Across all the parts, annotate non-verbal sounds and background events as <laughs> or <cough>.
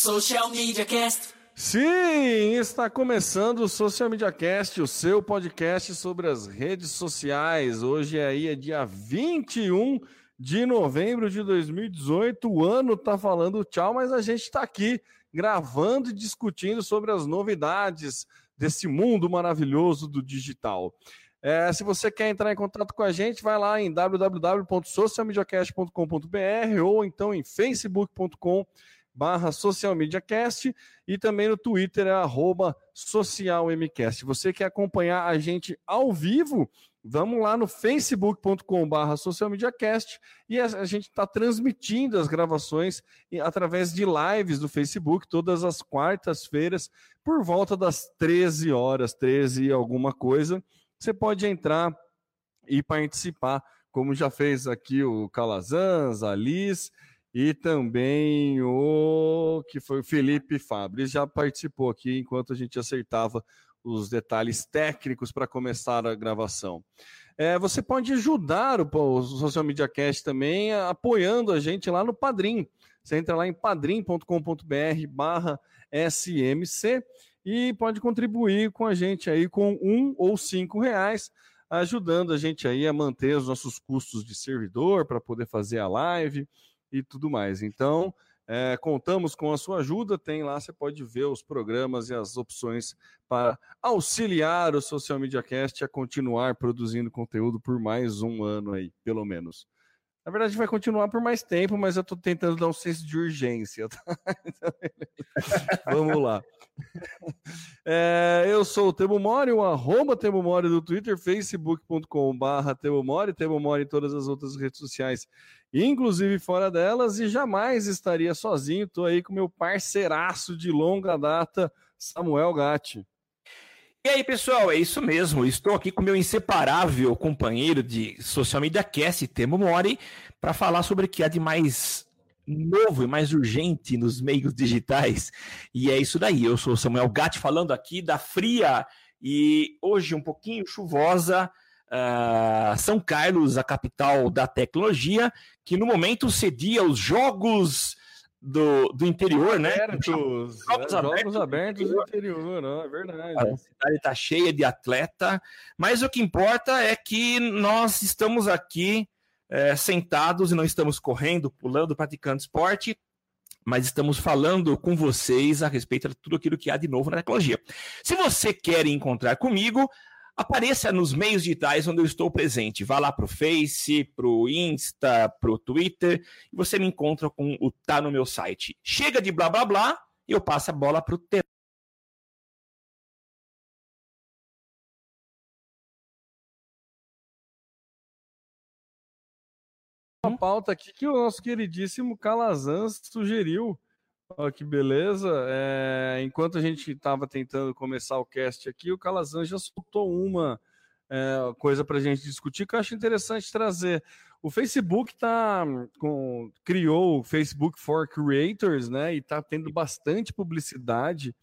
Social Media Cast. Sim, está começando o Social Media Cast, o seu podcast sobre as redes sociais. Hoje é aí é dia 21 de novembro de 2018. O ano tá falando tchau, mas a gente está aqui gravando e discutindo sobre as novidades desse mundo maravilhoso do digital. É, se você quer entrar em contato com a gente, vai lá em www.socialmediacast.com.br ou então em facebook.com.br barra socialmediacast e também no Twitter é arroba socialmcast. Você quer acompanhar a gente ao vivo? Vamos lá no facebook.com barra socialmediacast e a, gente está transmitindo as gravações através de lives do Facebook todas as quartas-feiras por volta das 13 horas, 13 e alguma coisa. Você pode entrar e participar, como já fez aqui o Calazans, a Liz e também o que foi o Felipe Fabri, já participou aqui enquanto a gente acertava os detalhes técnicos para começar a gravação. É, você pode ajudar o, o Social Media Cast também apoiando a gente lá no Padrim. Você entra lá em padrim.com.br barra SMC e pode contribuir com a gente aí com um ou cinco reais, ajudando a gente aí a manter os nossos custos de servidor para poder fazer a live, e tudo mais. Então, é, contamos com a sua ajuda. Tem lá, você pode ver os programas e as opções para auxiliar o Social Media Cast a continuar produzindo conteúdo por mais um ano aí, pelo menos. Na verdade, vai continuar por mais tempo, mas eu estou tentando dar um senso de urgência. Tá? <laughs> Vamos lá. É, eu sou o Temo Mori, o arroba Temo Mori do Twitter, facebook.com.br Temo Mori, Temo Mori em todas as outras redes sociais, inclusive fora delas, e jamais estaria sozinho. Estou aí com meu parceiraço de longa data, Samuel Gatti. E aí, pessoal, é isso mesmo. Estou aqui com meu inseparável companheiro de Social Media Cast, Temo Mori, para falar sobre o que há de mais novo e mais urgente nos meios digitais. E é isso daí. Eu sou Samuel Gatti falando aqui da fria e hoje um pouquinho chuvosa uh, São Carlos, a capital da tecnologia, que no momento cedia os jogos do, do interior, né? Abertos, jogos, é, jogos abertos, do interior, não, é verdade. A cidade está cheia de atleta, mas o que importa é que nós estamos aqui é, sentados e não estamos correndo, pulando, praticando esporte, mas estamos falando com vocês a respeito de tudo aquilo que há de novo na tecnologia. Se você quer encontrar comigo, apareça nos meios digitais onde eu estou presente. Vá lá para o Face, para o Insta, para o Twitter, e você me encontra com o Tá no meu site. Chega de blá blá blá, e eu passo a bola para o Uma pauta aqui que o nosso queridíssimo Calazans sugeriu Olha que beleza. É, enquanto a gente estava tentando começar o cast aqui, o Calazan já soltou uma é, coisa para a gente discutir que eu acho interessante trazer. O Facebook tá com, criou o Facebook for Creators, né? E está tendo bastante publicidade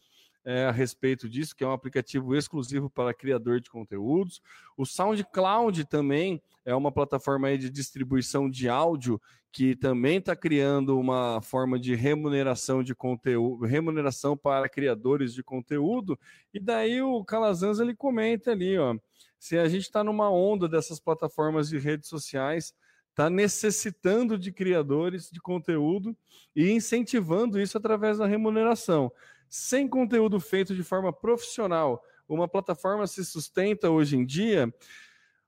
é, a respeito disso, que é um aplicativo exclusivo para criador de conteúdos. O SoundCloud também é uma plataforma de distribuição de áudio que também está criando uma forma de remuneração de conteúdo, remuneração para criadores de conteúdo. E daí o Calazans ele comenta ali, ó, se a gente está numa onda dessas plataformas de redes sociais está necessitando de criadores de conteúdo e incentivando isso através da remuneração sem conteúdo feito de forma profissional, uma plataforma se sustenta hoje em dia.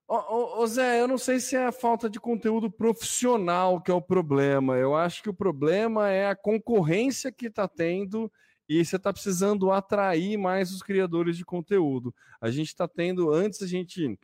Ô, ô, ô, Zé, eu não sei se é a falta de conteúdo profissional que é o problema. Eu acho que o problema é a concorrência que está tendo e você está precisando atrair mais os criadores de conteúdo. A gente está tendo, antes a gente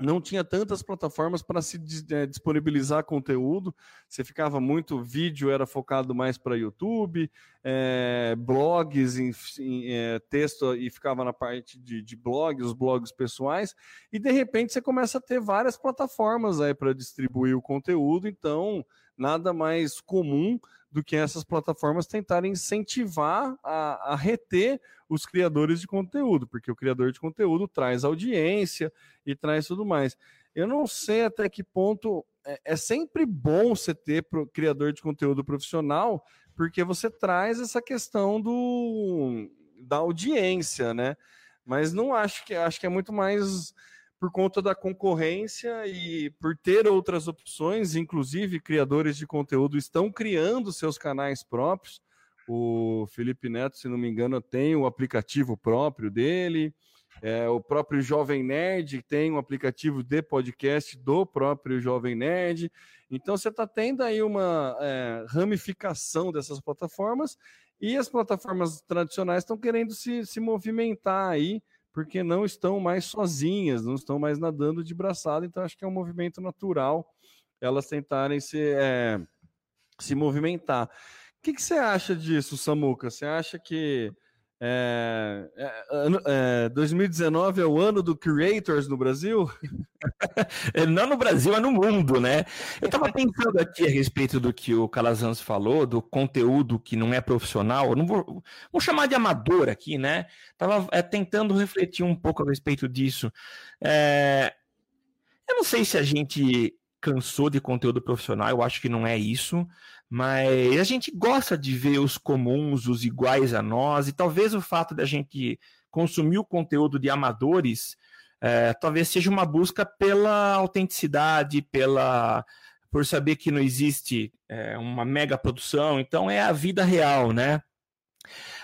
não tinha tantas plataformas para se é, disponibilizar conteúdo. Você ficava muito vídeo, era focado mais para YouTube, é, blogs, em, em é, texto e ficava na parte de, de blogs, os blogs pessoais. E de repente você começa a ter várias plataformas aí para distribuir o conteúdo. Então nada mais comum do que essas plataformas tentarem incentivar a, a, reter os criadores de conteúdo, porque o criador de conteúdo traz audiência e traz tudo mais. Eu não sei até que ponto é, é sempre bom você ter pro, criador de conteúdo profissional, porque você traz essa questão do da audiência, né? Mas não acho que acho que é muito mais por conta da concorrência e por ter outras opções, inclusive criadores de conteúdo estão criando seus canais próprios. O Felipe Neto, se não me engano, tem o aplicativo próprio dele. É, o próprio Jovem Nerd tem um aplicativo de podcast do próprio Jovem Nerd. Então você está tendo aí uma é, ramificação dessas plataformas e as plataformas tradicionais estão querendo se, se movimentar aí, porque não estão mais sozinhas, não estão mais nadando de braçada. Então acho que é um movimento natural elas tentarem se, é, se movimentar. O que, que você acha disso, Samuca? Você acha que é, é, é, 2019 é o ano do Creators no Brasil? <laughs> Não no Brasil, é no mundo, né? Eu estava pensando aqui a respeito do que o Calazans falou, do conteúdo que não é profissional. não vou, vou chamar de amador aqui, né? Estava é, tentando refletir um pouco a respeito disso. É, eu não sei se a gente cansou de conteúdo profissional, eu acho que não é isso. Mas a gente gosta de ver os comuns, os iguais a nós, e talvez o fato de a gente consumir o conteúdo de amadores é, talvez seja uma busca pela autenticidade, pela por saber que não existe é, uma mega produção, então é a vida real, né?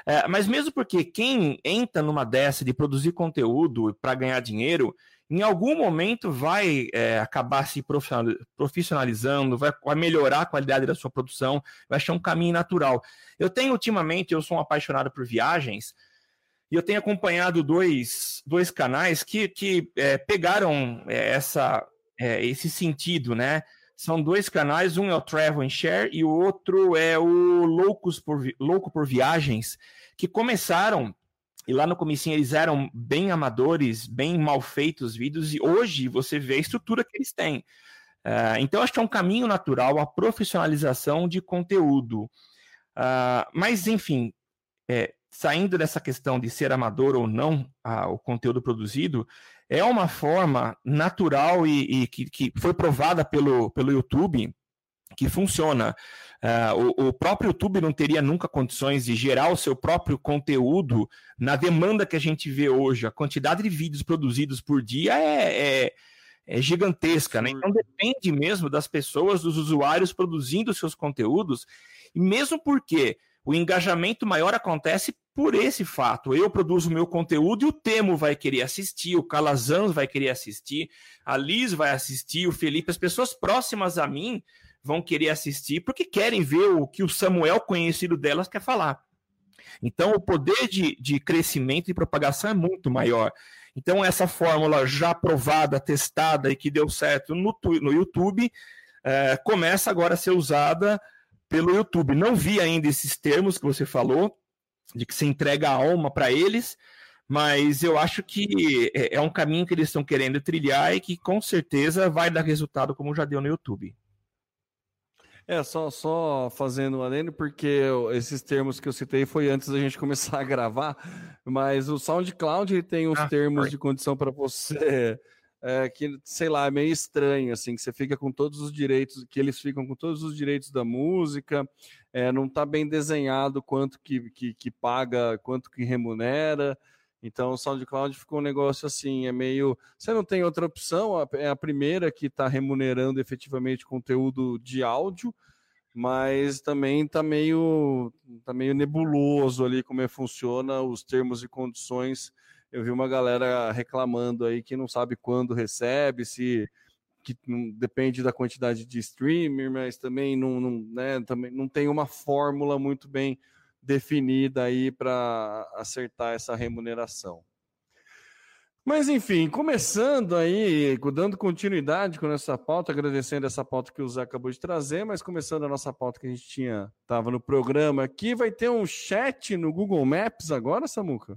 É, mas mesmo porque quem entra numa dessa de produzir conteúdo para ganhar dinheiro, em algum momento vai é, acabar se profissionalizando, vai, vai, melhorar a qualidade da sua produção, vai achar um caminho natural. Eu tenho ultimamente, eu sou um apaixonado por viagens, e eu tenho acompanhado dois, dois canais que, que é, pegaram é, essa, é, esse sentido, né? São dois canais, um é o Travel and Share e o outro é o Loucos por, Louco por Viagens, que começaram e lá no comecinho eles eram bem amadores, bem mal feitos os vídeos, e hoje você vê a estrutura que eles têm. Uh, então, acho que é um caminho natural a profissionalização de conteúdo. Uh, mas, enfim, é, saindo dessa questão de ser amador ou não o conteúdo produzido, é uma forma natural e, e que, que, foi provada pelo, pelo YouTube que funciona. Uh, o, o, próprio YouTube não teria nunca condições de gerar o seu próprio conteúdo na demanda que a gente vê hoje. A quantidade de vídeos produzidos por dia é, é, é gigantesca, né? Então depende mesmo das pessoas, dos usuários produzindo seus conteúdos, e mesmo porque o engajamento maior acontece por esse fato. Eu produzo meu conteúdo e o Temo vai querer assistir, o Calazans vai querer assistir, a Liz vai assistir, o Felipe, as pessoas próximas a mim vão querer assistir porque querem ver o que o Samuel conhecido delas quer falar. Então, o poder de, de crescimento e propagação é muito maior. Então, essa fórmula já provada, testada e que deu certo no, no YouTube, é, começa agora a ser usada pelo YouTube. Não vi ainda esses termos que você falou, de que se entrega a alma para eles, mas eu acho que é, é um caminho que eles estão querendo trilhar e que com certeza vai dar resultado como já deu no YouTube. É, só, só fazendo um adendo, porque esses termos que eu citei foi antes da gente <laughs> começar a gravar, mas o SoundCloud tem uns ah, termos foi. de condição para você é, que, sei lá, é meio estranho, assim, que você fica com todos os direitos, que eles ficam com todos os direitos da música, é, não está bem desenhado quanto que, que, que paga, quanto que remunera, então o SoundCloud ficou um negócio assim, é meio. Você não tem outra opção, é a primeira que está remunerando efetivamente conteúdo de áudio, mas também está meio, tá meio nebuloso ali como é funciona os termos e condições. Eu vi uma galera reclamando aí que não sabe quando recebe, se que depende da quantidade de streamer, mas também não, não, né, também não tem uma fórmula muito bem definida aí para acertar essa remuneração. Mas enfim, começando aí, dando continuidade com essa pauta, agradecendo essa pauta que o Zé acabou de trazer, mas começando a nossa pauta que a gente tinha, estava no programa aqui, vai ter um chat no Google Maps agora, Samuca?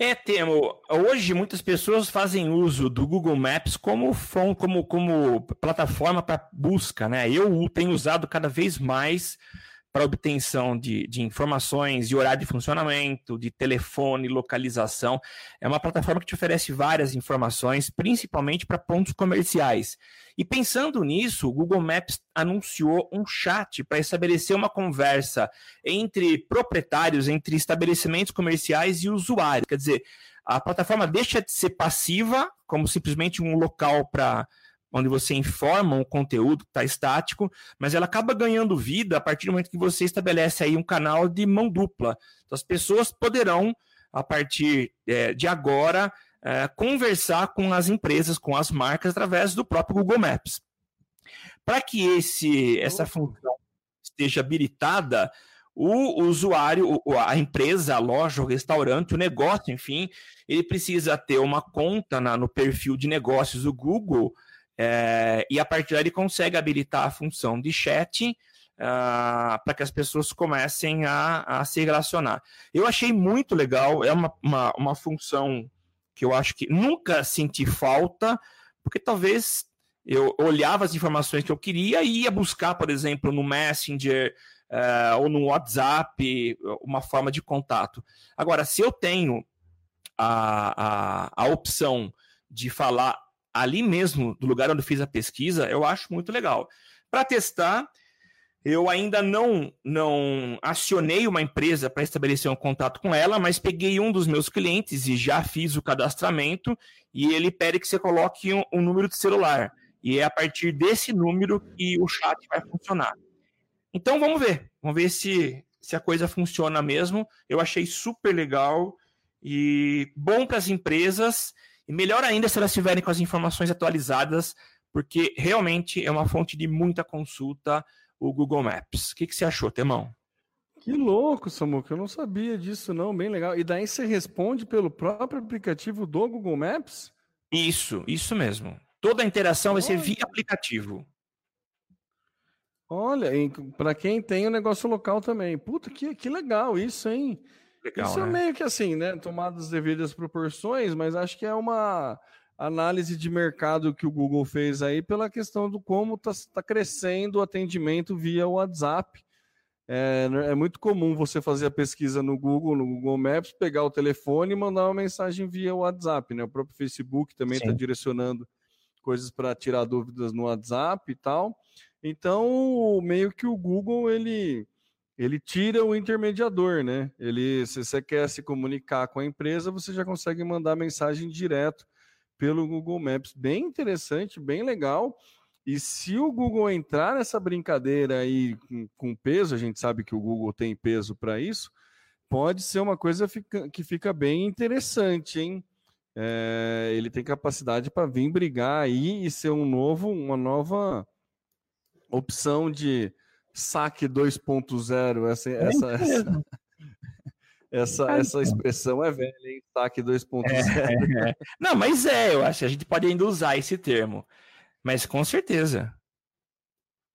É, Temo, hoje muitas pessoas fazem uso do Google Maps como, como, como plataforma para busca, né? Eu tenho usado cada vez mais para obtenção de, de informações, de horário de funcionamento, de telefone, localização. É uma plataforma que te oferece várias informações, principalmente para pontos comerciais. E pensando nisso, o Google Maps anunciou um chat para estabelecer uma conversa entre proprietários, entre estabelecimentos comerciais e usuários. Quer dizer, a plataforma deixa de ser passiva, como simplesmente um local para onde você informa um conteúdo que está estático, mas ela acaba ganhando vida a partir do momento que você estabelece aí um canal de mão dupla. Então, as pessoas poderão, a partir é, de agora, é, conversar com as empresas, com as marcas, através do próprio Google Maps. Para que esse, essa função esteja habilitada, o usuário, a empresa, a loja, o restaurante, o negócio, enfim, ele precisa ter uma conta na, no perfil de negócios do Google é, e a partir daí ele consegue habilitar a função de chat uh, para que as pessoas comecem a, a, se relacionar. Eu achei muito legal, é uma, uma, uma função que eu acho que nunca senti falta, porque talvez eu olhava as informações que eu queria e ia buscar, por exemplo, no Messenger uh, ou no WhatsApp, uma forma de contato. Agora, se eu tenho a, a, a opção de falar ali mesmo, do lugar onde eu fiz a pesquisa, eu acho muito legal. Para testar, eu ainda não, não acionei uma empresa para estabelecer um contato com ela, mas peguei um dos meus clientes e já fiz o cadastramento e ele pede que você coloque um, um número de celular. E é a partir desse número que o chat vai funcionar. Então vamos ver, vamos ver se, se a coisa funciona mesmo. Eu achei super legal e bom para as empresas e melhor ainda se elas estiverem com as informações atualizadas, porque realmente é uma fonte de muita consulta o Google Maps. O que, que você achou, Temão? Que louco, Samuca, eu não sabia disso não, bem legal. E daí você responde pelo próprio aplicativo do Google Maps? Isso, isso mesmo. Toda a interação Olha. vai ser via aplicativo. Olha, para quem tem o negócio local também. Puta, que, que legal isso, hein? Legal, Isso é né? é meio que assim, né? Tomadas devidas proporções, mas acho que é uma análise de mercado que o Google fez aí pela questão do como está tá crescendo o atendimento via WhatsApp. É, é, muito comum você fazer a pesquisa no Google, no Google Maps, pegar o telefone e mandar uma mensagem via WhatsApp, né? O próprio Facebook também está direcionando coisas para tirar dúvidas no WhatsApp e tal. Então, meio que o Google ele ele tira o intermediador, né? Ele, se você quer se comunicar com a empresa, você já consegue mandar mensagem direto pelo Google Maps. Bem interessante, bem legal. E se o Google entrar nessa brincadeira aí com, peso, a gente sabe que o Google tem peso para isso, pode ser uma coisa que fica bem interessante, hein? É, ele tem capacidade para vir brigar aí e ser um novo, uma nova opção de saque 2.0, essa, é essa, essa, <laughs> essa, essa expressão é velha, hein? Saque 2.0. É, é. Não, mas é, eu acho que a gente pode ainda usar esse termo. Mas com certeza.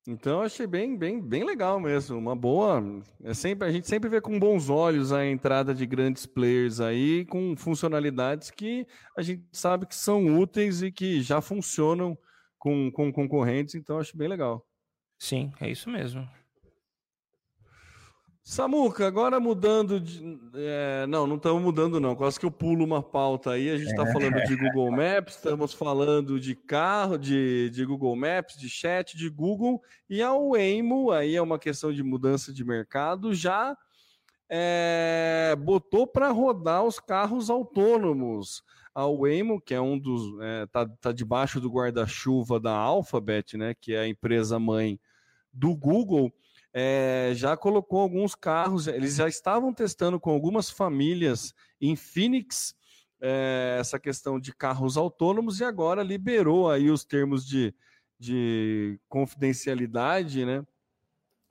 Então achei bem, bem, bem legal mesmo, uma boa. É sempre a gente sempre vê com bons olhos a entrada de grandes players aí com funcionalidades que a gente sabe que são úteis e que já funcionam com, com concorrentes. Então acho bem legal. Sim, é isso mesmo. Samuca, agora mudando de. É, não, não estamos mudando, não. Quase que eu pulo uma pauta aí. A gente está é. falando de <laughs> Google Maps, estamos falando de carro, de, de Google Maps, de chat, de Google. E a Waymo, aí é uma questão de mudança de mercado, já é, botou para rodar os carros autônomos. A Waymo, que é um dos. está é, tá debaixo do guarda-chuva da Alphabet, né? Que é a empresa mãe do Google é, já colocou alguns carros, eles já estavam testando com algumas famílias em Phoenix é, essa questão de carros autônomos e agora liberou aí os termos de, de confidencialidade, né?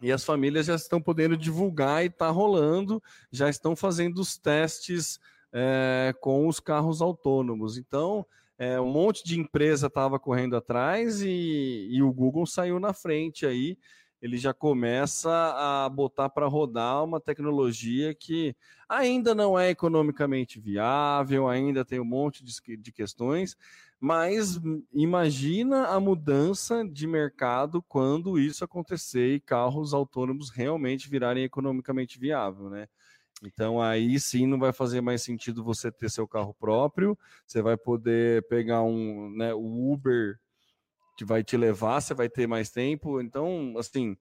E as famílias já estão podendo divulgar e está rolando, já estão fazendo os testes é, com os carros autônomos. Então, é, um monte de empresa estava correndo atrás e, e o Google saiu na frente aí ele já começa a botar para rodar uma tecnologia que ainda não é economicamente viável, ainda tem um monte de, de questões, Mas imagina a mudança de mercado quando isso acontecer e carros autônomos realmente virarem economicamente viável, né? Então aí sim não vai fazer mais sentido você ter seu carro próprio, você vai poder pegar um, né, o Uber que vai te levar, você vai ter mais tempo. Então, assim,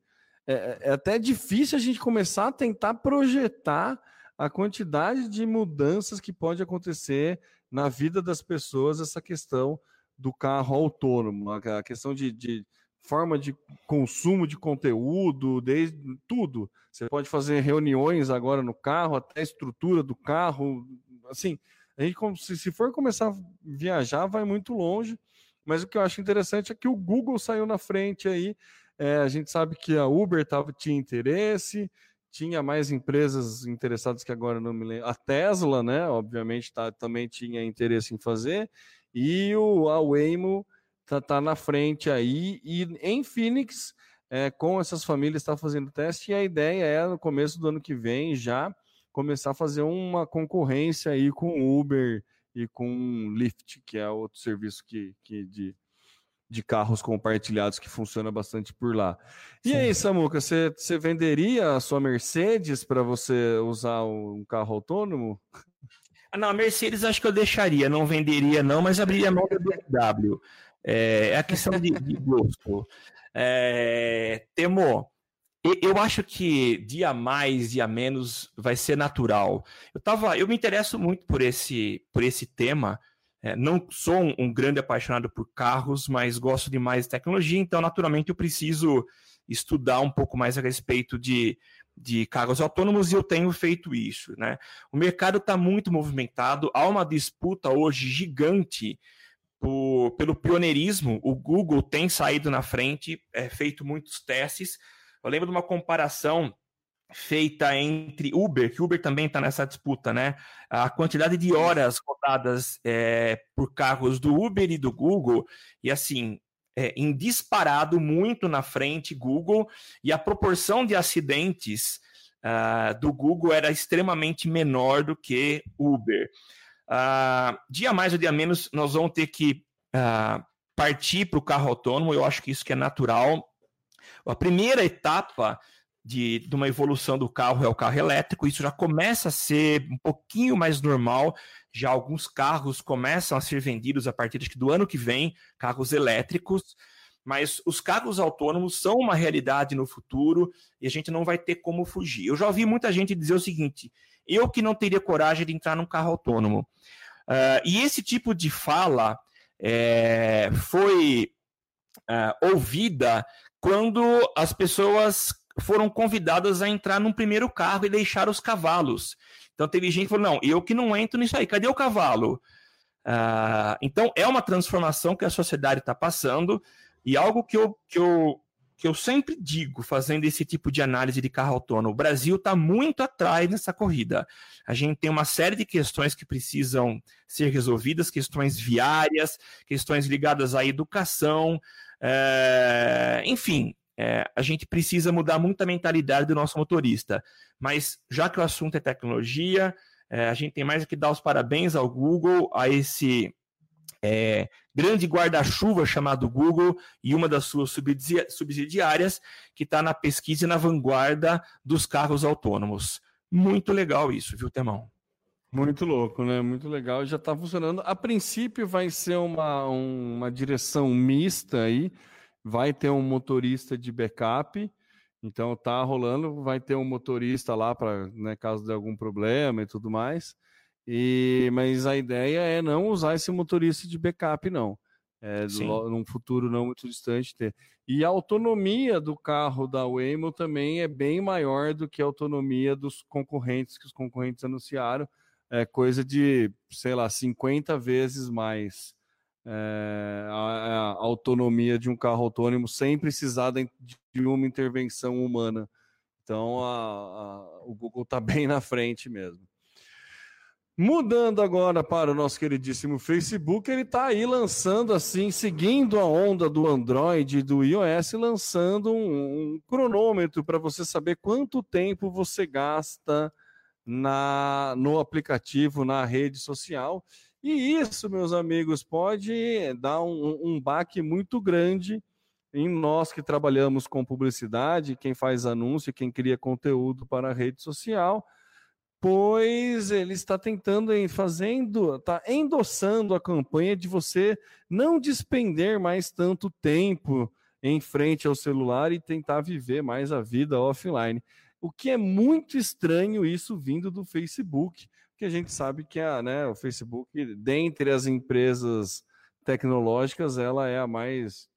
é, é até difícil a gente começar a tentar projetar a quantidade de mudanças que pode acontecer na vida das pessoas, essa questão do carro autônomo, a questão de, de forma de consumo de conteúdo, desde tudo. Você pode fazer reuniões agora no carro, até a estrutura do carro. Assim, a gente, se for começar a viajar, vai muito longe. Mas o que eu acho interessante é que o Google saiu na frente aí. É, a gente sabe que a Uber tava, tinha interesse, tinha mais empresas interessadas que agora não me lembro. A Tesla, né? Obviamente, tá, também tinha interesse em fazer. E o, a Waymo tá, tá na frente aí. E em Phoenix, é, com essas famílias, está fazendo teste. E a ideia é, no começo do ano que vem, já começar a fazer uma concorrência aí com Uber e com Lyft, que é outro serviço que, que de, de carros compartilhados que funciona bastante por lá. E Sim. aí, Samuca, você, você venderia a sua Mercedes para você usar um carro autônomo? Ah, não, a Mercedes acho que eu deixaria, não venderia não, mas abriria mão da BMW. É, é a questão de, de gosto. É, Temo, eu acho que dia mais, dia menos vai ser natural. Eu tava, eu me interesso muito por esse, por esse tema. É, não sou um, um, grande apaixonado por carros, mas gosto demais de tecnologia, então naturalmente eu preciso estudar um pouco mais a respeito de, de carros autônomos e eu tenho feito isso. Né? O mercado está muito movimentado, há uma disputa hoje gigante por, pelo pioneirismo. O Google tem saído na frente, é, feito muitos testes. Eu lembro de uma comparação feita entre Uber, que Uber também está nessa disputa, né? A quantidade de horas rodadas é, por carros do Uber e do Google, e assim, é, em disparado muito na frente Google, e a proporção de acidentes uh, do Google era extremamente menor do que Uber. Uh, dia mais ou dia menos, nós vamos ter que uh, partir para o carro autônomo, eu acho que isso que é natural. A primeira etapa de, de, uma evolução do carro é o carro elétrico, isso já começa a ser um pouquinho mais normal, já alguns carros começam a ser vendidos a partir do ano que vem, carros elétricos, mas os carros autônomos são uma realidade no futuro e a gente não vai ter como fugir. Eu já ouvi muita gente dizer o seguinte: eu que não teria coragem de entrar num carro autônomo. Uh, e esse tipo de fala é, foi uh, ouvida quando as pessoas foram convidadas a entrar num primeiro carro e deixar os cavalos. Então teve gente que falou: não, eu que não entro nisso aí, cadê o cavalo? Uh, então é uma transformação que a sociedade está passando e algo que eu, que eu que eu sempre digo, fazendo esse tipo de análise de carro autônomo, o Brasil está muito atrás nessa corrida. A gente tem uma série de questões que precisam ser resolvidas, questões viárias, questões ligadas à educação, é... enfim, é... a gente precisa mudar muito a mentalidade do nosso motorista. Mas já que o assunto é tecnologia, é... a gente tem mais que dar os parabéns ao Google, a esse é, grande guarda-chuva chamado Google e uma das suas subsidiárias que está na pesquisa e na vanguarda dos carros autônomos. Muito legal isso, viu, Temão? Muito louco, né? Muito legal. Já está funcionando. A princípio vai ser uma, uma direção mista aí. Vai ter um motorista de backup. Então tá rolando. Vai ter um motorista lá para, né, caso de algum problema e tudo mais. E, mas a ideia é não usar esse motorista de backup, não. É, num futuro não muito distante ter. E a autonomia do carro da Waymo também é bem maior do que a autonomia dos concorrentes que os concorrentes anunciaram. É coisa de, sei lá, 50 vezes mais é, a, a, autonomia de um carro autônomo sem precisar de uma intervenção humana. Então a, o Google está <laughs> bem na frente mesmo. Mudando agora para o nosso queridíssimo Facebook, ele está aí lançando assim, seguindo a onda do Android e do iOS, lançando um, um cronômetro para você saber quanto tempo você gasta na, no aplicativo, na rede social. E isso, meus amigos, pode dar um, um baque muito grande em nós que trabalhamos com publicidade, quem faz anúncio, quem cria conteúdo para a rede social, pois ele está tentando, fazendo, está endossando a campanha de você não despender mais tanto tempo em frente ao celular e tentar viver mais a vida offline. O que é muito estranho isso vindo do Facebook, que a gente sabe que a, né, o Facebook, dentre as empresas tecnológicas, ela é a mais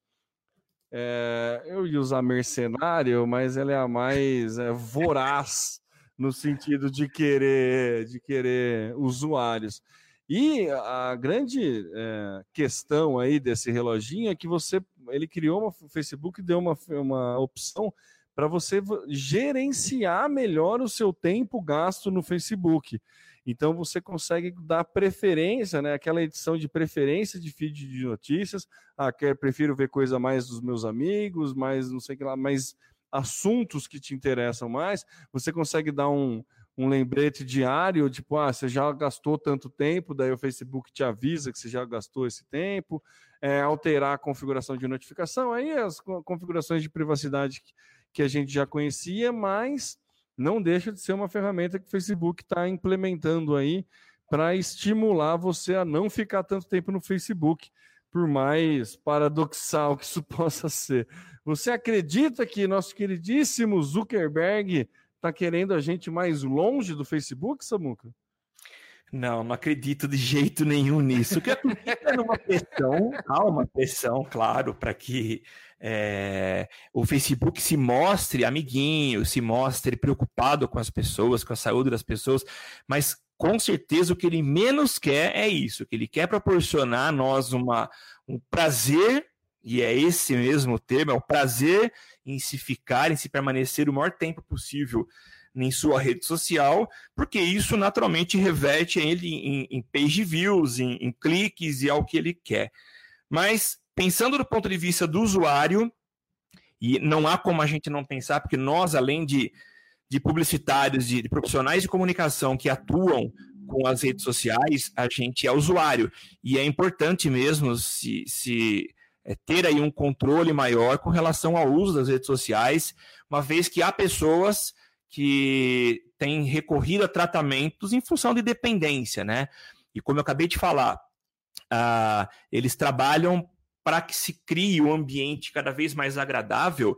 é, eu ia usar mercenário, mas ela é a mais é, voraz no sentido de querer, de querer usuários. E a grande é, questão aí desse reloginho é que você, ele criou uma, o Facebook deu uma, uma opção para você gerenciar melhor o seu tempo gasto no Facebook. Então você consegue dar preferência, né? Aquela edição de preferência de feed de notícias. Ah, quer, prefiro ver coisa mais dos meus amigos, mais não sei o que lá, mais assuntos que te interessam mais. Você consegue dar um, um lembrete diário, tipo, ah, você já gastou tanto tempo, daí o Facebook te avisa que você já gastou esse tempo, é, alterar a configuração de notificação, aí as configurações de privacidade que, que a gente já conhecia, mas não deixa de ser uma ferramenta que o Facebook está implementando aí para estimular você a não ficar tanto tempo no Facebook, por mais paradoxal que isso <laughs> possa ser. Você acredita que nosso queridíssimo Zuckerberg está querendo a gente mais longe do Facebook, Samuca? Não, não acredito de jeito nenhum nisso. O que é numa pressão, há uma pressão, claro, para que é, o Facebook se mostre amiguinho, se mostre preocupado com as pessoas, com a saúde das pessoas, mas com certeza o que ele menos quer é isso, que ele quer proporcionar a nós uma, um prazer, e é esse mesmo termo, é o prazer em se ficar, em se permanecer o maior tempo possível em sua rede social, porque isso naturalmente reverte ele em, em page views, em, em cliques e ao que ele quer. Mas pensando do ponto de vista do usuário, e não há como a gente não pensar, porque nós, além de, de publicitários, de, de profissionais de comunicação que atuam com as redes sociais, a gente é usuário. E é importante mesmo se, se é, ter aí um controle maior com relação ao uso das redes sociais, uma vez que há pessoas que têm recorrido a tratamentos em função de dependência, né? E como eu acabei de falar, uh, eles trabalham para que se crie um ambiente cada vez mais agradável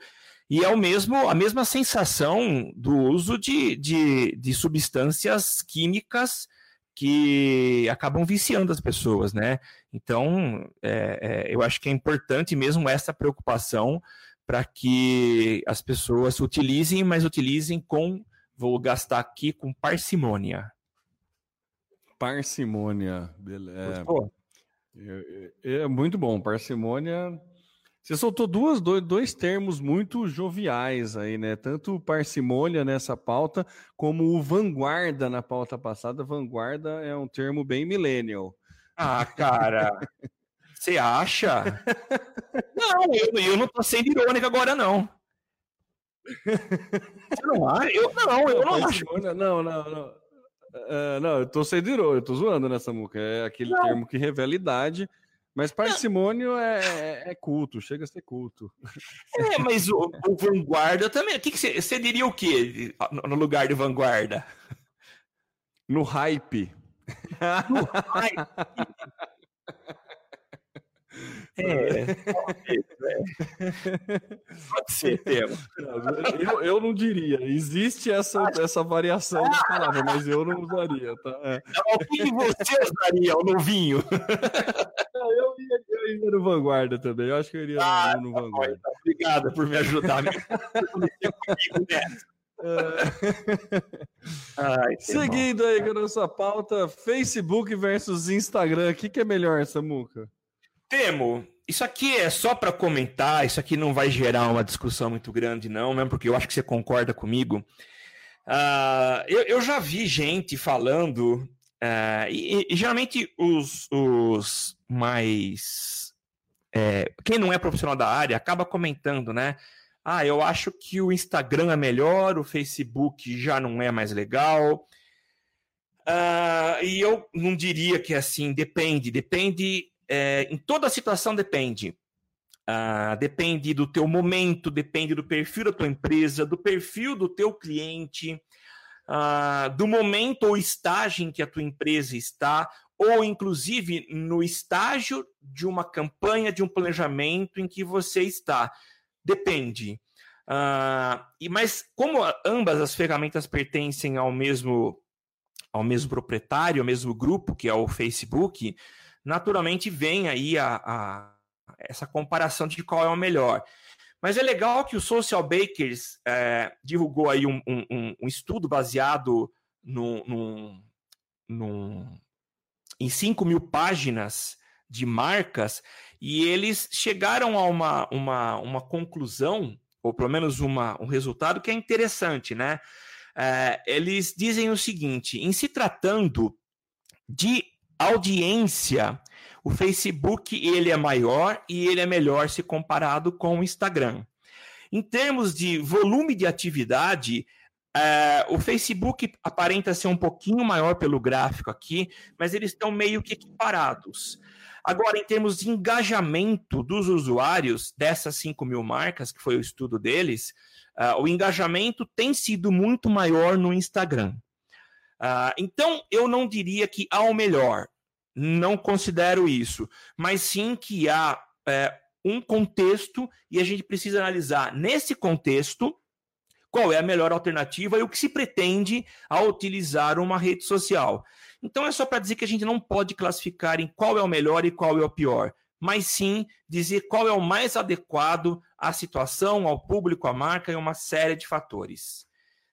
e é o mesmo, a mesma sensação do uso de, de, de substâncias químicas que acabam viciando as pessoas, né? Então, é, é, eu acho que é importante mesmo essa preocupação para que as pessoas utilizem, mas utilizem com, vou gastar aqui, com parcimônia. Parcimônia, beleza. É, é, é, muito bom, parcimônia. Você soltou duas, dois, dois termos muito joviais aí, né? Tanto parcimônia nessa pauta, como o vanguarda na pauta passada. Vanguarda é um termo bem millennial. Ah, cara. Você acha? <laughs> não, eu, eu não tô sendo irônico agora, não. Você não acha? Eu, não, eu não, acho. Não, não, não. Uh, não, eu tô sendo irônico, eu tô zoando nessa muca. É aquele não. termo que revela idade. Mas parcimônio é, é, é, culto, chega a ser culto. É, mas o, o vanguarda também. O que você, diria o quê no lugar de vanguarda? No hype. No hype. É, <laughs> pode ser, tema. Eu, eu não diria. Existe essa, essa variação de palavra, mas eu não usaria. Tá? É. O que você usaria, o novinho? <laughs> Eu ia, eu ia no Vanguarda também. Eu acho que eu iria ah, no, no tá Vanguarda. Então, obrigado por me ajudar. <laughs> Ai, Seguindo aí com a nossa pauta, Facebook versus Instagram. O que, que é melhor, Samuca? Temo, isso aqui é só para comentar, isso aqui não vai gerar uma discussão muito grande, não, mesmo porque eu acho que você concorda comigo. Uh, eu, eu, já vi gente falando, uh, e, e, geralmente os, os mais. É, quem não é profissional da área acaba comentando, né? Ah, eu acho que o Instagram é melhor, o Facebook já não é mais legal. Uh, e eu não diria que é assim, depende, depende, é, em toda situação depende. Uh, depende do teu momento, depende do perfil da tua empresa, do perfil do teu cliente, uh, do momento ou estágio em que a tua empresa está, ou inclusive no estágio de uma campanha, de um planejamento em que você está. Depende. Uh, e mas como ambas as ferramentas pertencem ao mesmo ao mesmo proprietário, ao mesmo grupo, que é o Facebook, naturalmente vem aí a, a essa comparação de qual é o melhor. Mas é legal que o Social Bakers é, divulgou aí um, um, um, estudo baseado em 5 mil páginas de marcas e eles chegaram a uma, uma, uma conclusão, ou pelo menos uma, um resultado que é interessante, né? É, eles dizem o seguinte: em se tratando de audiência, o Facebook ele é maior e ele é melhor se comparado com o Instagram. Em termos de volume de atividade, é, o Facebook aparenta ser um pouquinho maior pelo gráfico aqui, mas eles estão meio que equiparados. Agora, em termos de engajamento dos usuários dessas 5 mil marcas, que foi o estudo deles, Uh, o engajamento tem sido muito maior no Instagram. Uh, então, eu não diria que há o melhor, não considero isso, mas sim que há é, um contexto e a gente precisa analisar nesse contexto qual é a melhor alternativa e o que se pretende ao utilizar uma rede social. Então, é só para dizer que a gente não pode classificar em qual é o melhor e qual é o pior mas sim dizer qual é o mais adequado à situação, ao público, à marca e uma série de fatores.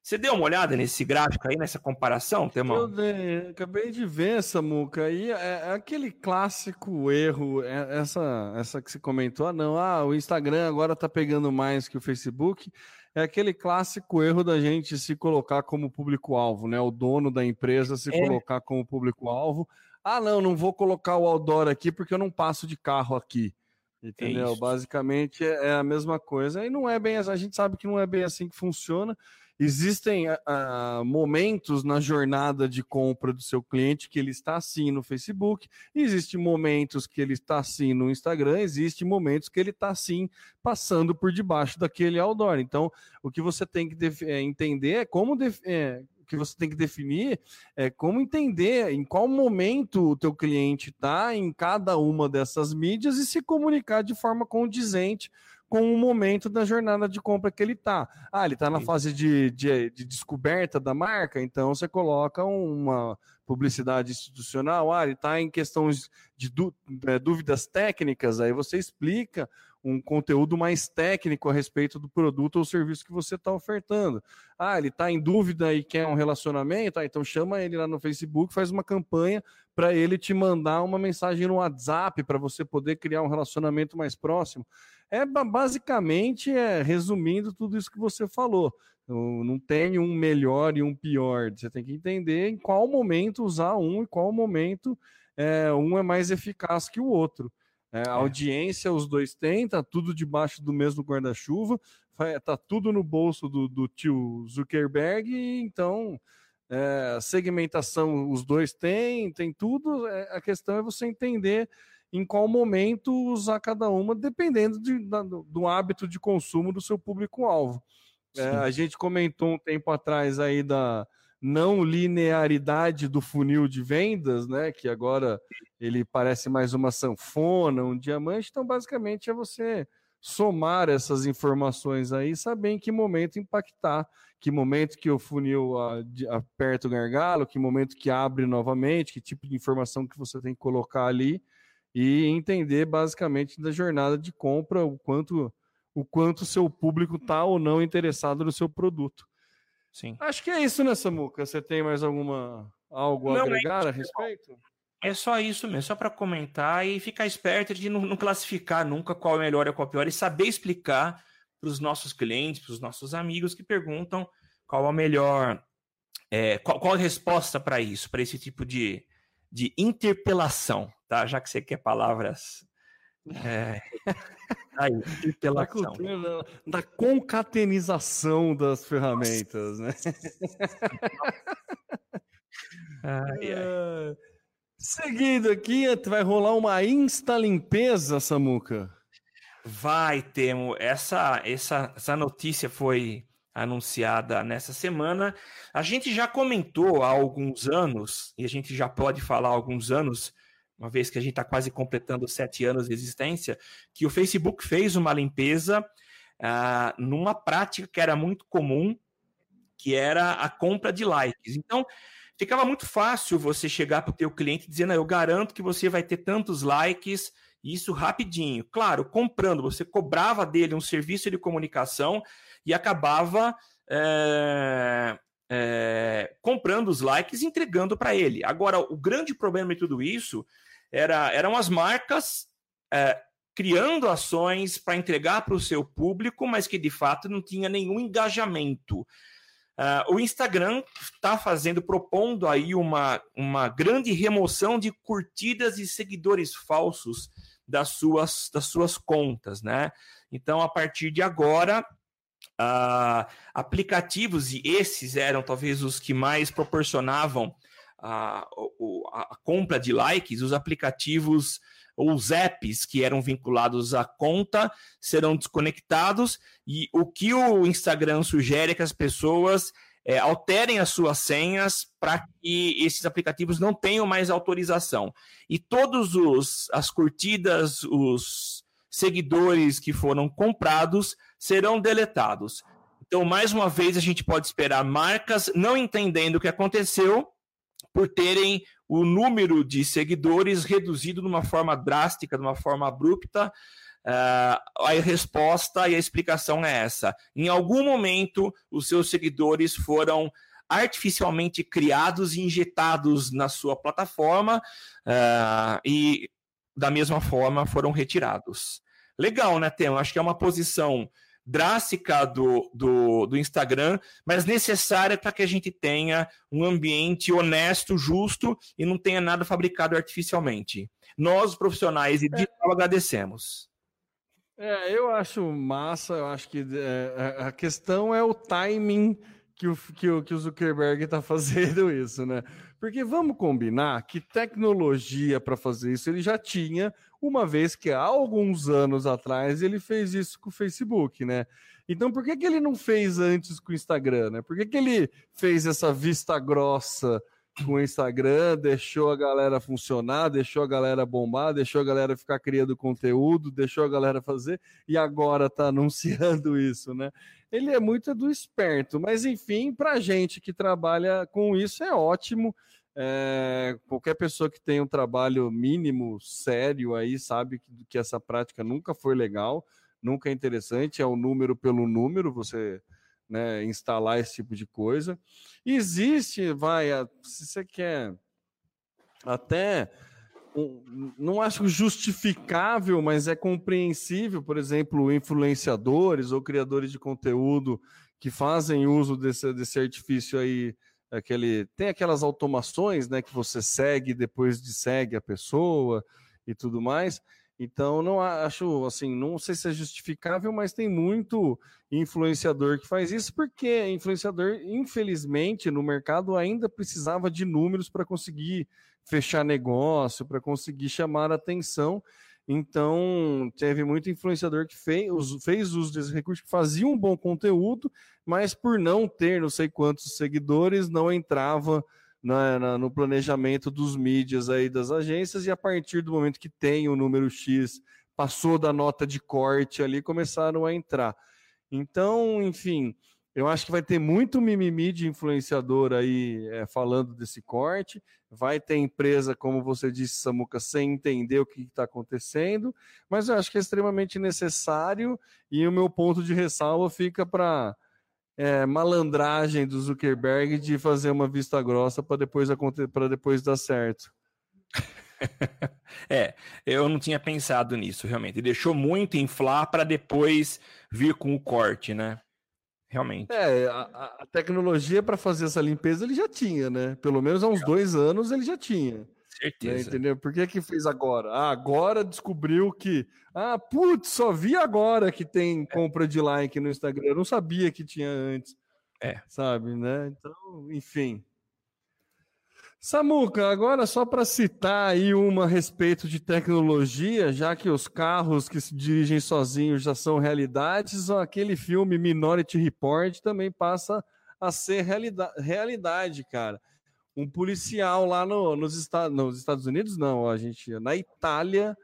Você deu uma olhada nesse gráfico aí, nessa comparação, Temão? Eu dei, acabei de ver, Samuca, aí é, é aquele clássico erro, é, essa, essa que você comentou, ah, não, ah, o Instagram agora tá pegando mais que o Facebook, é aquele clássico erro da gente se colocar como público-alvo, né? O dono da empresa se é. colocar como público-alvo, ah, não, não vou colocar o outdoor aqui porque eu não passo de carro aqui. Entendeu? Basicamente é, é a mesma coisa. E não é bem a gente sabe que não é bem assim que funciona. Existem uh, momentos na jornada de compra do seu cliente que ele está assim no Facebook, existem momentos que ele está assim no Instagram, existem momentos que ele está assim passando por debaixo daquele outdoor. Então, o que você tem que é, entender é como é, que você tem que definir é como entender em qual momento o teu cliente está em cada uma dessas mídias e se comunicar de forma condizente com o momento da jornada de compra que ele está. Ah, ele está na fase de, de, de, descoberta da marca, então você coloca uma publicidade institucional. Ah, ele está em questões de é, dúvidas técnicas, aí você explica um conteúdo mais técnico a respeito do produto ou serviço que você está ofertando. Ah, ele está em dúvida e quer um relacionamento? Ah, então chama ele lá no Facebook, faz uma campanha para ele te mandar uma mensagem no WhatsApp para você poder criar um relacionamento mais próximo. É basicamente, é, resumindo tudo isso que você falou. Não tem um melhor e um pior. Você tem que entender em qual momento usar um e qual momento é, um é mais eficaz que o outro. É, a é. audiência os dois têm, tá tudo debaixo do mesmo guarda-chuva, tá tudo no bolso do, do tio Zuckerberg, então é, segmentação os dois têm, tem tudo. É, a questão é você entender em qual momento usar cada uma, dependendo de, da, do hábito de consumo do seu público-alvo. É, a gente comentou um tempo atrás aí da, não linearidade do funil de vendas, né? Que agora ele parece mais uma sanfona, um diamante. Então, basicamente, é você somar essas informações aí, saber em que momento impactar, que momento que o funil aperta o gargalo, que momento que abre novamente, que tipo de informação que você tem que colocar ali e entender basicamente da jornada de compra o quanto o quanto seu público está ou não interessado no seu produto. Sim. Acho que é isso, né, Samuca? Você tem mais alguma algo a não, agregar é a respeito? É só isso mesmo, só para comentar e ficar esperto de não, não, classificar nunca qual é melhor e qual é pior e saber explicar para os nossos clientes, para os nossos amigos que perguntam qual a melhor, é, qual, qual a resposta para isso, para esse tipo de, de interpelação, tá? Já que você quer palavras é. <laughs> Aí, da, cultura, da concatenização das ferramentação, né? <laughs> Ai, ai. Seguindo aqui, vai rolar uma insta limpeza, Samuca. Vai, Temo. Essa, essa, essa notícia foi anunciada nessa semana. A gente já comentou há alguns anos, e a gente já pode falar há alguns anos, uma vez que a gente está quase completando sete anos de existência, que o Facebook fez uma limpeza uh, numa prática que era muito comum, que era a compra de likes. Então, ficava muito fácil você chegar para o teu cliente dizendo, ah, eu garanto que você vai ter tantos likes, isso rapidinho. Claro, comprando, você cobrava dele um serviço de comunicação e acabava é, é, comprando os likes e entregando para ele. Agora, o grande problema de tudo isso era, eram as marcas é, criando ações para entregar para o seu público, mas que de fato não tinha nenhum engajamento. Uh, o Instagram está fazendo, propondo aí uma, uma grande remoção de curtidas e seguidores falsos das suas, das suas contas, né? Então, a partir de agora, uh, aplicativos, e esses eram talvez os que mais proporcionavam a, a, compra de likes, os aplicativos ou os apps que eram vinculados à conta serão desconectados e o que o Instagram sugere é que as pessoas é, alterem as suas senhas para que esses aplicativos não tenham mais autorização. E todos os as curtidas, os seguidores que foram comprados serão deletados. Então, mais uma vez, a gente pode esperar marcas não entendendo o que aconteceu por terem o número de seguidores reduzido de uma forma drástica, de uma forma abrupta. Uh, a resposta e a explicação é essa. Em algum momento, os seus seguidores foram artificialmente criados e injetados na sua plataforma uh, e, da mesma forma, foram retirados. Legal, né, Tem? Acho que é uma posição drástica do, do, do Instagram, mas necessária para que a gente tenha um ambiente honesto, justo e não tenha nada fabricado artificialmente. Nós, profissionais e é. digital, agradecemos. É, eu acho massa, eu acho que é, a questão é o timing que o, que o, que o Zuckerberg está <laughs> fazendo isso, né? Porque vamos combinar que tecnologia para fazer isso ele já tinha, uma vez que há alguns anos atrás ele fez isso com o Facebook, né? Então por que, que ele não fez antes com o Instagram, né? Por que, que ele fez essa vista grossa com o Instagram, deixou a galera funcionar, deixou a galera bombar, deixou a galera ficar criando conteúdo, deixou a galera fazer e agora tá <laughs> anunciando isso, né? Ele é muito do esperto, mas enfim, para gente que trabalha com isso é ótimo. É, qualquer pessoa que tem um trabalho mínimo, sério aí, sabe que, que essa prática nunca foi legal, nunca é interessante, é o número pelo número, você né, instalar esse tipo de coisa. Existe, vai, se você quer até não acho justificável, mas é compreensível, por exemplo, influenciadores ou criadores de conteúdo que fazem uso desse, desse artifício aí aquele tem aquelas automações, né, que você segue depois de segue a pessoa e tudo mais. Então não acho assim, não sei se é justificável, mas tem muito influenciador que faz isso porque influenciador, infelizmente, no mercado ainda precisava de números para conseguir fechar negócio, para conseguir chamar atenção. Então, teve muito influenciador que fez, fez uso desse recurso, que fazia um bom conteúdo, mas por não ter não sei quantos seguidores, não entrava na, na, no planejamento dos mídias aí das agências, e a partir do momento que tem o número X, passou da nota de corte ali, começaram a entrar. Então, enfim, eu acho que vai ter muito mimimi de influenciador aí é, falando desse corte. Vai ter empresa, como você disse, Samuca, sem entender o que está acontecendo. Mas eu acho que é extremamente necessário. E o meu ponto de ressalva fica para é, malandragem do Zuckerberg de fazer uma vista grossa para depois, depois dar certo. <laughs> é, eu não tinha pensado nisso, realmente. Deixou muito inflar para depois vir com o corte, né? Realmente. É, a, a tecnologia para fazer essa limpeza ele já tinha, né? Pelo menos há uns dois anos ele já tinha. Né? Certeza. Né? Entendeu? Por que que fez agora? Ah, agora descobriu que. Ah, putz, só vi agora que tem compra de like no Instagram. Eu não sabia que tinha antes. É. Sabe, né? Então, enfim. Samuca, agora só para citar aí uma a respeito de tecnologia, já que os carros que se dirigem sozinhos já são realidades, aquele filme Minority Report também passa a ser realidade, realidade cara. Um policial lá no, nos, Estados, nos Estados Unidos, não, a gente na Itália,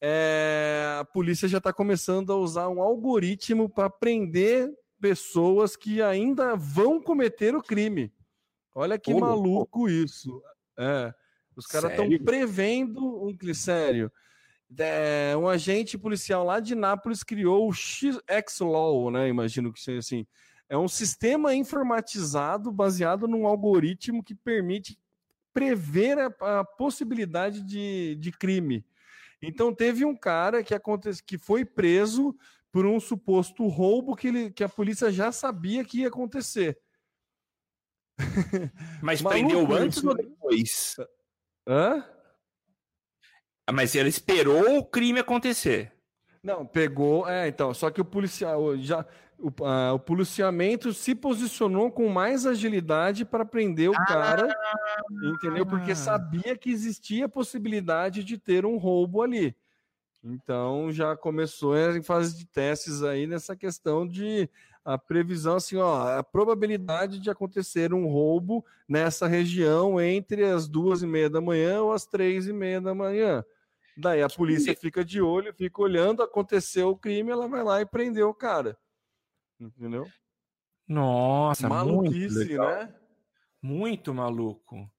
é, a polícia já está começando a usar um algoritmo para prender pessoas que ainda vão cometer o crime. Olha que maluco isso. É, os caras estão prevendo um sério. É, um agente policial lá de Nápoles criou o XLaw, né? Imagino que seja assim. É um sistema informatizado baseado num algoritmo que permite prever a, a possibilidade de, de crime. Então teve um cara que, acontece, que foi preso por um suposto roubo que, ele, que a polícia já sabia que ia acontecer. <laughs> Mas prendeu antes ou depois? Hã? Ah, mas ele esperou o crime acontecer. Não, pegou. É, então, só que o policial já. O, uh, o policiamento se posicionou com mais agilidade para prender o ah, cara, entendeu? Porque sabia que existia a possibilidade de ter um roubo ali. Então já começou em fase de testes aí nessa questão de a previsão assim, ó, a probabilidade de acontecer um roubo nessa região entre as duas e meia da manhã ou as três e meia da manhã. Daí a polícia fica de olho, fica olhando, aconteceu o crime, ela vai lá e prendeu o cara. Entendeu? Nossa, maluquice, muito né? Muito maluco.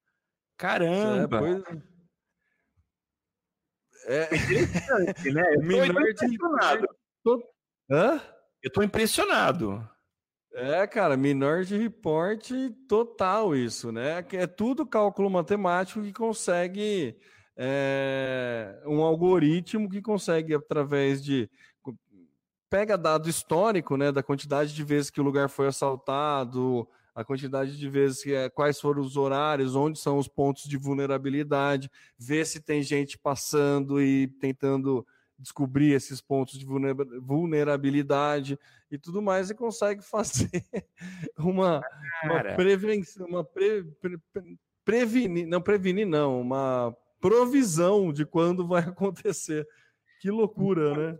Caramba. É, é... né? <laughs> impressionado. Hã? Eu tô impressionado. É, cara, Minority Report total isso, né? É tudo cálculo matemático que consegue é, um algoritmo que consegue através de pega dado histórico, né, da quantidade de vezes que o lugar foi assaltado, a quantidade de vezes que é, quais foram os horários, onde são os pontos de vulnerabilidade, ver se tem gente passando e tentando descobrir esses pontos de vulnerabilidade e tudo mais e consegue <laughs> fazer uma, uma prevenção, uma pre, pre, prevenir, não prevenir não, uma provisão de quando vai <laughs> acontecer. Que loucura, né?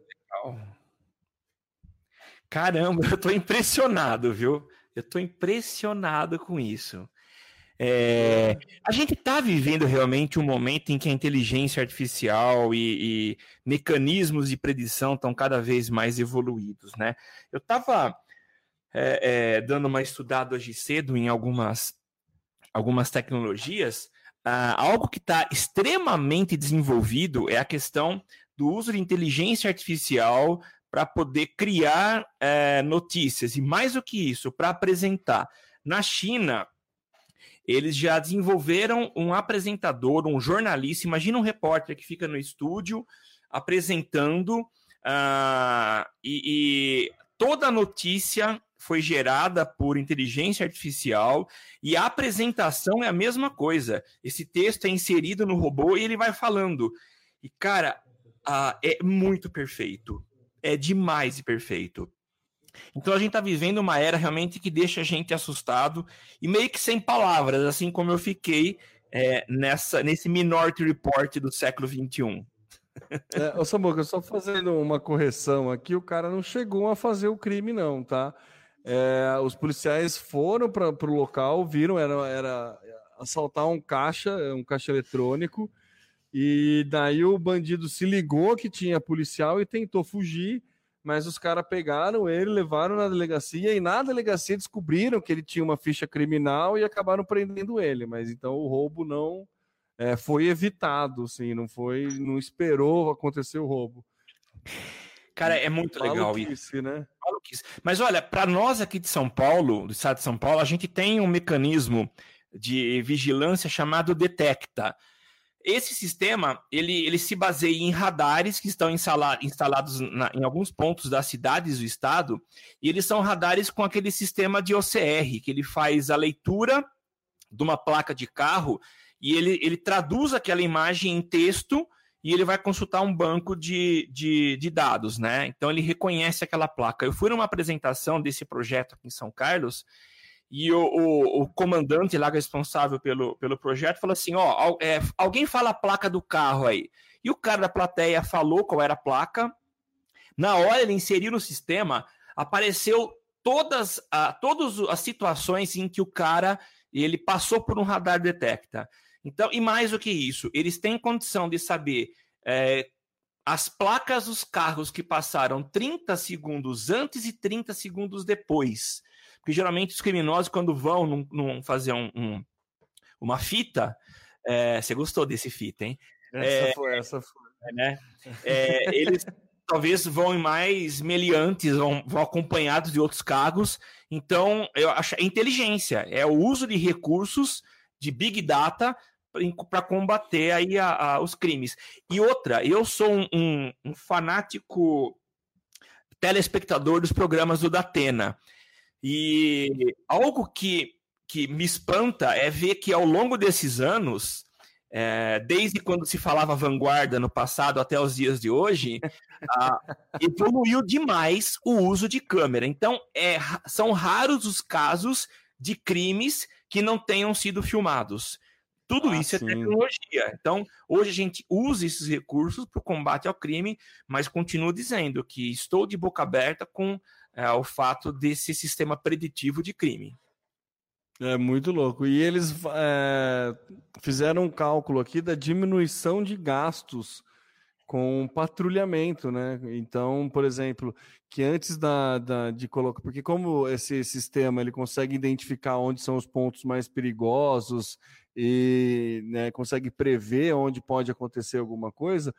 Caramba, eu tô impressionado, viu? Eu tô impressionado com isso. É, a gente está vivendo realmente um momento em que a inteligência artificial e, e mecanismos de predição estão cada vez mais evoluídos, né? Eu estava é, é, dando uma estudada hoje cedo em algumas, algumas tecnologias. Ah, algo que está extremamente desenvolvido é a questão do uso de inteligência artificial para poder criar é, notícias e mais do que isso, para apresentar. Na China, eles já desenvolveram um apresentador, um jornalista. Imagina um repórter que fica no estúdio apresentando uh, e, e toda a notícia foi gerada por inteligência artificial e a apresentação é a mesma coisa. Esse texto é inserido no robô e ele vai falando. E, cara, é muito perfeito. É demais e perfeito. Então a gente está vivendo uma era realmente que deixa a gente assustado e meio que sem palavras, assim como eu fiquei é, nessa, nesse Minority Report do século XXI. <laughs> É, ô Samuca, só fazendo uma correção aqui, o cara não chegou a fazer o crime, não, tá? É, os policiais foram para o local, viram, era, era assaltar um caixa, um caixa eletrônico, e daí o bandido se ligou que tinha policial e tentou fugir mas os caras pegaram ele, levaram na delegacia e na delegacia descobriram que ele tinha uma ficha criminal e acabaram prendendo ele. Mas então o roubo não é, foi evitado, assim, não foi, não esperou acontecer o roubo. Cara, é muito legal isso. Né? Mas olha, para nós aqui de São Paulo, do estado de São Paulo, a gente tem um mecanismo de vigilância chamado Detecta. Esse sistema ele, ele se baseia em radares que estão instalados na, em alguns pontos das cidades do estado, e eles são radares com aquele sistema de OCR, que ele faz a leitura de uma placa de carro e ele, ele traduz aquela imagem em texto e ele vai consultar um banco de, de, de dados, né? Então ele reconhece aquela placa. Eu fui numa apresentação desse projeto aqui em São Carlos e o, o, o, comandante lá responsável pelo, pelo projeto falou assim: ó, é, alguém fala a placa do carro aí. E o cara da plateia falou qual era a placa. Na hora ele inseriu no sistema, apareceu todas, a, todas as situações em que o cara ele passou por um radar detecta. Então, e mais do que isso, eles têm condição de saber é, as placas dos carros que passaram 30 segundos antes e 30 segundos depois. Porque geralmente os criminosos, quando vão num, num fazer um, um, uma fita, é, você gostou desse fita, hein? Essa é, foi, essa foi. É, né? É, eles talvez vão mais meliantes, vão, vão, acompanhados de outros cargos. Então, eu acho é inteligência, é o uso de recursos de Big Data para combater aí a, a, os crimes. E outra, eu sou um, um, um, fanático telespectador dos programas do Datena. E algo que, que me espanta é ver que ao longo desses anos, é, desde quando se falava vanguarda no passado até os dias de hoje, a, <laughs> evoluiu demais o uso de câmera. Então, é, são raros os casos de crimes que não tenham sido filmados. Tudo ah, isso é sim. tecnologia. Então, hoje a gente usa esses recursos para o combate ao crime, mas continuo dizendo que estou de boca aberta com é, o fato desse sistema preditivo de crime. É muito louco. E eles é, fizeram um cálculo aqui da diminuição de gastos com patrulhamento, né? Então, por exemplo, que antes da, da, de colocar, porque como esse sistema ele consegue identificar onde são os pontos mais perigosos e né, consegue prever onde pode acontecer alguma coisa,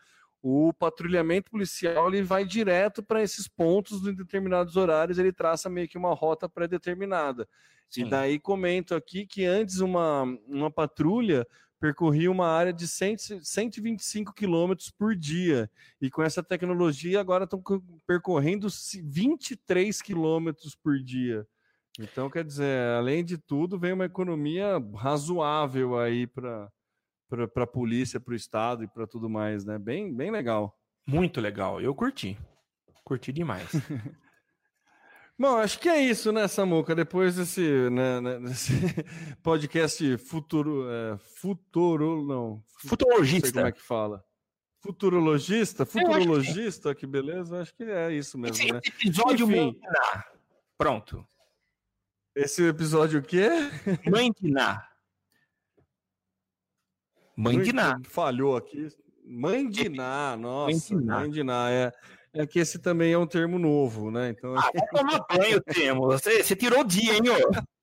o patrulhamento policial ele vai direto para esses pontos em determinados horários, ele traça meio que uma rota pré-determinada. E daí comento aqui que antes uma, uma patrulha percorria uma área de 100, 125 quilômetros por dia. E com essa tecnologia agora estão percorrendo 23 quilômetros por dia. Então, quer dizer, além de tudo, vem uma economia razoável aí para para a polícia, para o Estado e para tudo mais, né? Bem, bem legal. Muito legal. Eu curti. Curti demais. <laughs> Bom, acho que é isso, né, Samuca? Depois desse, né, né desse <laughs> podcast futuro, é, futuro, não. Futurologista. Não como é que fala. Futurologista? Futurologista, que... que... beleza. Acho que é isso mesmo, esse né? episódio Enfim. Pronto. Esse episódio o quê? Mãe de Ná. Mãe de Ná. Falhou aqui. Mãe de Ná, nossa. Mãe de Ná, é. É que esse também é um termo novo, né? Então... Ah, vai tomar banho, termo. Você, você tirou o dia, hein, ô? <laughs>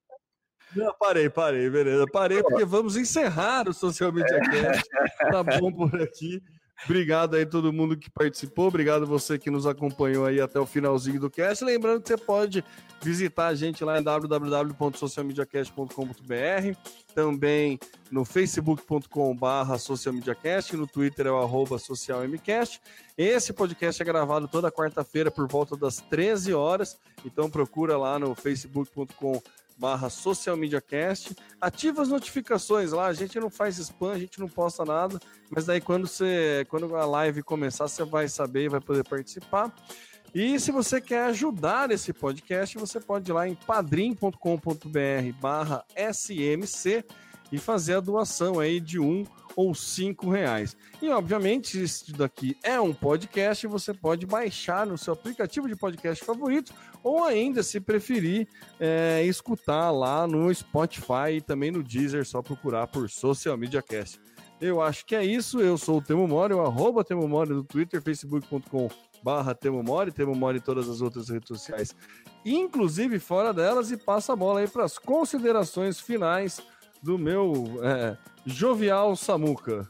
Não, parei, parei, beleza. Parei porque vamos encerrar o Social Media Cast. Tá bom por aqui. Obrigado aí todo mundo que participou, obrigado você que nos acompanhou aí até o finalzinho do cast. Lembrando que você pode visitar a gente lá em www.socialmediacast.com.br, também no facebook.com/barra socialmediacast, no Twitter é o arroba socialmcast. Esse podcast é gravado toda quarta-feira por volta das 13 horas, então procura lá no facebook.com barra Social Media Cast. Ativa as notificações lá, a gente não faz spam, a gente não posta nada, mas daí quando você, quando a live começar, você vai saber e vai poder participar. E se você quer ajudar esse podcast, você pode ir lá em padrim.com.br barra SMC e fazer a doação aí de um ou cinco reais. E obviamente, isso daqui é um podcast, você pode baixar no seu aplicativo de podcast favorito, ou ainda, se preferir, é, escutar lá no Spotify e também no Deezer, só procurar por Social Media Cast. Eu acho que é isso. Eu sou o Temo Mori, o arroba Temo Mori no Twitter, facebook.com barra Temo Mori, Temo Mori em todas as outras redes sociais, inclusive fora delas, e passa a bola aí para as considerações finais do meu é, jovial Samuca.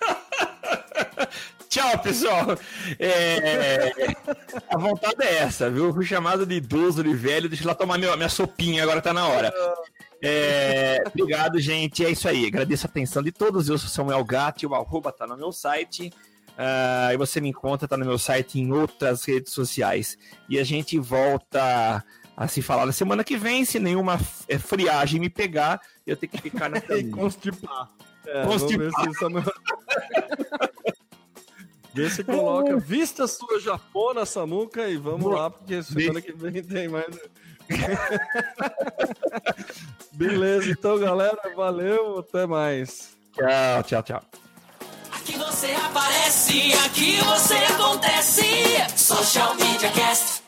<laughs> Tchau, pessoal. É... A vontade é essa, viu? Fui chamado de idoso, de velho. Deixa eu lá tomar minha, minha sopinha, agora tá na hora. É... Obrigado, gente. É isso aí. Agradeço a atenção de todos. Eu sou Samuel Gatti, o arroba tá no meu site. Uh, e você me encontra, tá no meu site em outras redes sociais. E a gente volta a se falar na semana que vem, se nenhuma é, friagem me pegar, eu tenho que ficar na <laughs> família. constipar. É, constipar. Vamos ver se isso Samuel... <laughs> Vê se coloca vista sua japona, Samuca, e vamos Boa. lá, porque semana que vem tem mais. <laughs> Beleza, então, galera, valeu, até mais. Tchau, tchau, tchau. Aqui você aparece, aqui você acontece. Social Media Cast.